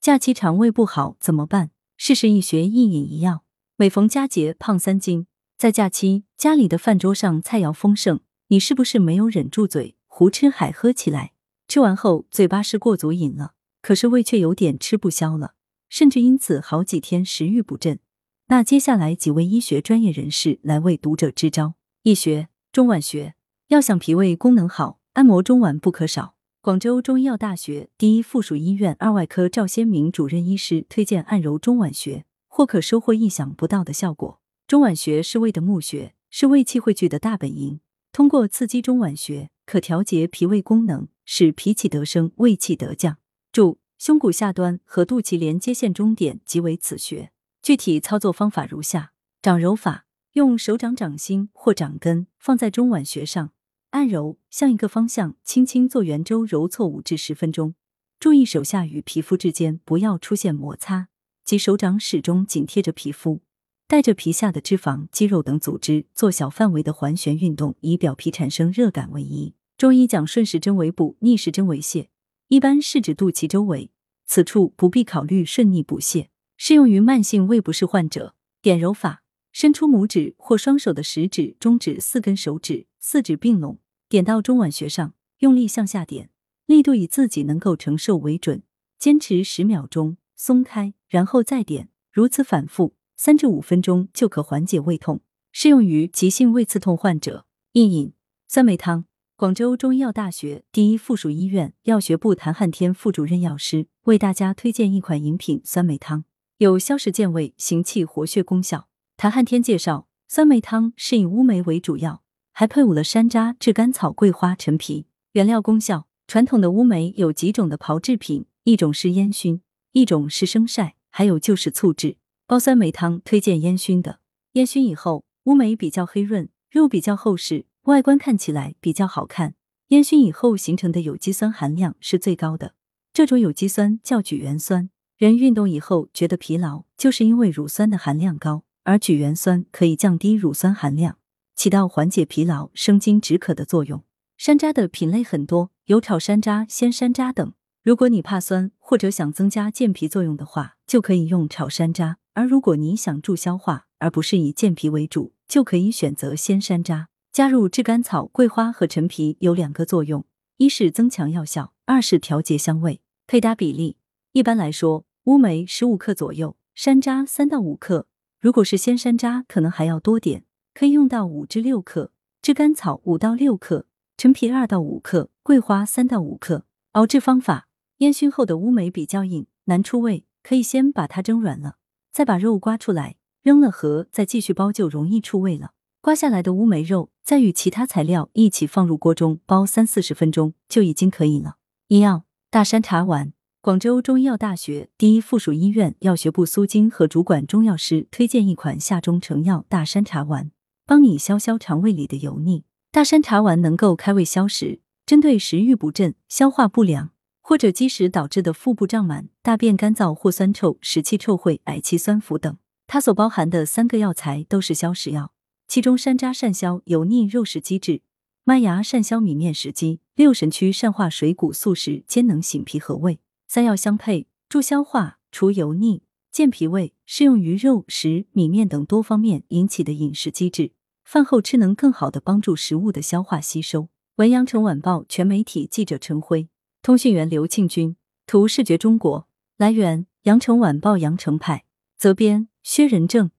假期肠胃不好怎么办？试试一学一饮一药。每逢佳节胖三斤，在假期家里的饭桌上菜肴丰盛，你是不是没有忍住嘴胡吃海喝起来？吃完后嘴巴是过足瘾了，可是胃却有点吃不消了，甚至因此好几天食欲不振。那接下来几位医学专业人士来为读者支招：一学中脘穴，要想脾胃功能好，按摩中脘不可少。广州中医药大学第一附属医院二外科赵先明主任医师推荐按揉中脘穴，或可收获意想不到的效果。中脘穴是胃的募穴，是胃气汇聚的大本营。通过刺激中脘穴，可调节脾胃功能，使脾气得升，胃气得降。注：胸骨下端和肚脐连接线中点即为此穴。具体操作方法如下：掌揉法，用手掌掌心或掌根放在中脘穴上，按揉，向一个方向轻轻做圆周揉搓五至十分钟。注意手下与皮肤之间不要出现摩擦，即手掌始终紧贴着皮肤，带着皮下的脂肪、肌肉等组织做小范围的环旋运动，以表皮产生热感为宜。中医讲顺时针为补，逆时针为泻，一般是指肚脐周围，此处不必考虑顺逆补泻。适用于慢性胃不适患者。点揉法：伸出拇指或双手的食指、中指四根手指，四指并拢，点到中脘穴上，用力向下点，力度以自己能够承受为准。坚持十秒钟，松开，然后再点，如此反复三至五分钟就可缓解胃痛。适用于急性胃刺痛患者。应饮酸梅汤。广州中医药大学第一附属医院药学部谭汉天副主任药师为大家推荐一款饮品——酸梅汤。有消食健胃、行气活血功效。谭汉天介绍，酸梅汤是以乌梅为主要，还配伍了山楂、炙甘草、桂花、陈皮。原料功效：传统的乌梅有几种的炮制品，一种是烟熏，一种是生晒，还有就是醋制。煲酸梅汤推荐烟熏的，烟熏以后，乌梅比较黑润，肉比较厚实，外观看起来比较好看。烟熏以后形成的有机酸含量是最高的，这种有机酸叫举元酸。人运动以后觉得疲劳，就是因为乳酸的含量高，而举元酸可以降低乳酸含量，起到缓解疲劳、生津止渴的作用。山楂的品类很多，有炒山楂、鲜山楂等。如果你怕酸或者想增加健脾作用的话，就可以用炒山楂；而如果你想助消化，而不是以健脾为主，就可以选择鲜山楂。加入炙甘草、桂花和陈皮有两个作用：一是增强药效，二是调节香味。配搭比例一般来说。乌梅十五克左右，山楂三到五克，如果是鲜山楂，可能还要多点，可以用到五至六克。炙甘草五到六克，陈皮二到五克，桂花三到五克。熬制方法：烟熏后的乌梅比较硬，难出味，可以先把它蒸软了，再把肉刮出来，扔了核，再继续包就容易出味了。刮下来的乌梅肉，再与其他材料一起放入锅中煲三四十分钟就已经可以了。医药大山茶丸。广州中医药大学第一附属医院药学部苏金和主管中药师推荐一款夏中成药大山茶丸，帮你消消肠胃里的油腻。大山茶丸能够开胃消食，针对食欲不振、消化不良或者积食导致的腹部胀满、大便干燥或酸臭、食气臭秽、嗳气酸腐等。它所包含的三个药材都是消食药，其中山楂善消油腻肉食积滞，麦芽善消米面食积，六神曲善化水谷素食，兼能醒脾和胃。三药相配，助消化、除油腻、健脾胃，适用于肉食、米面等多方面引起的饮食积滞。饭后吃能更好的帮助食物的消化吸收。文阳城晚报全媒体记者陈辉，通讯员刘庆军，图视觉中国。来源：阳城晚报阳城派，责编：薛仁正。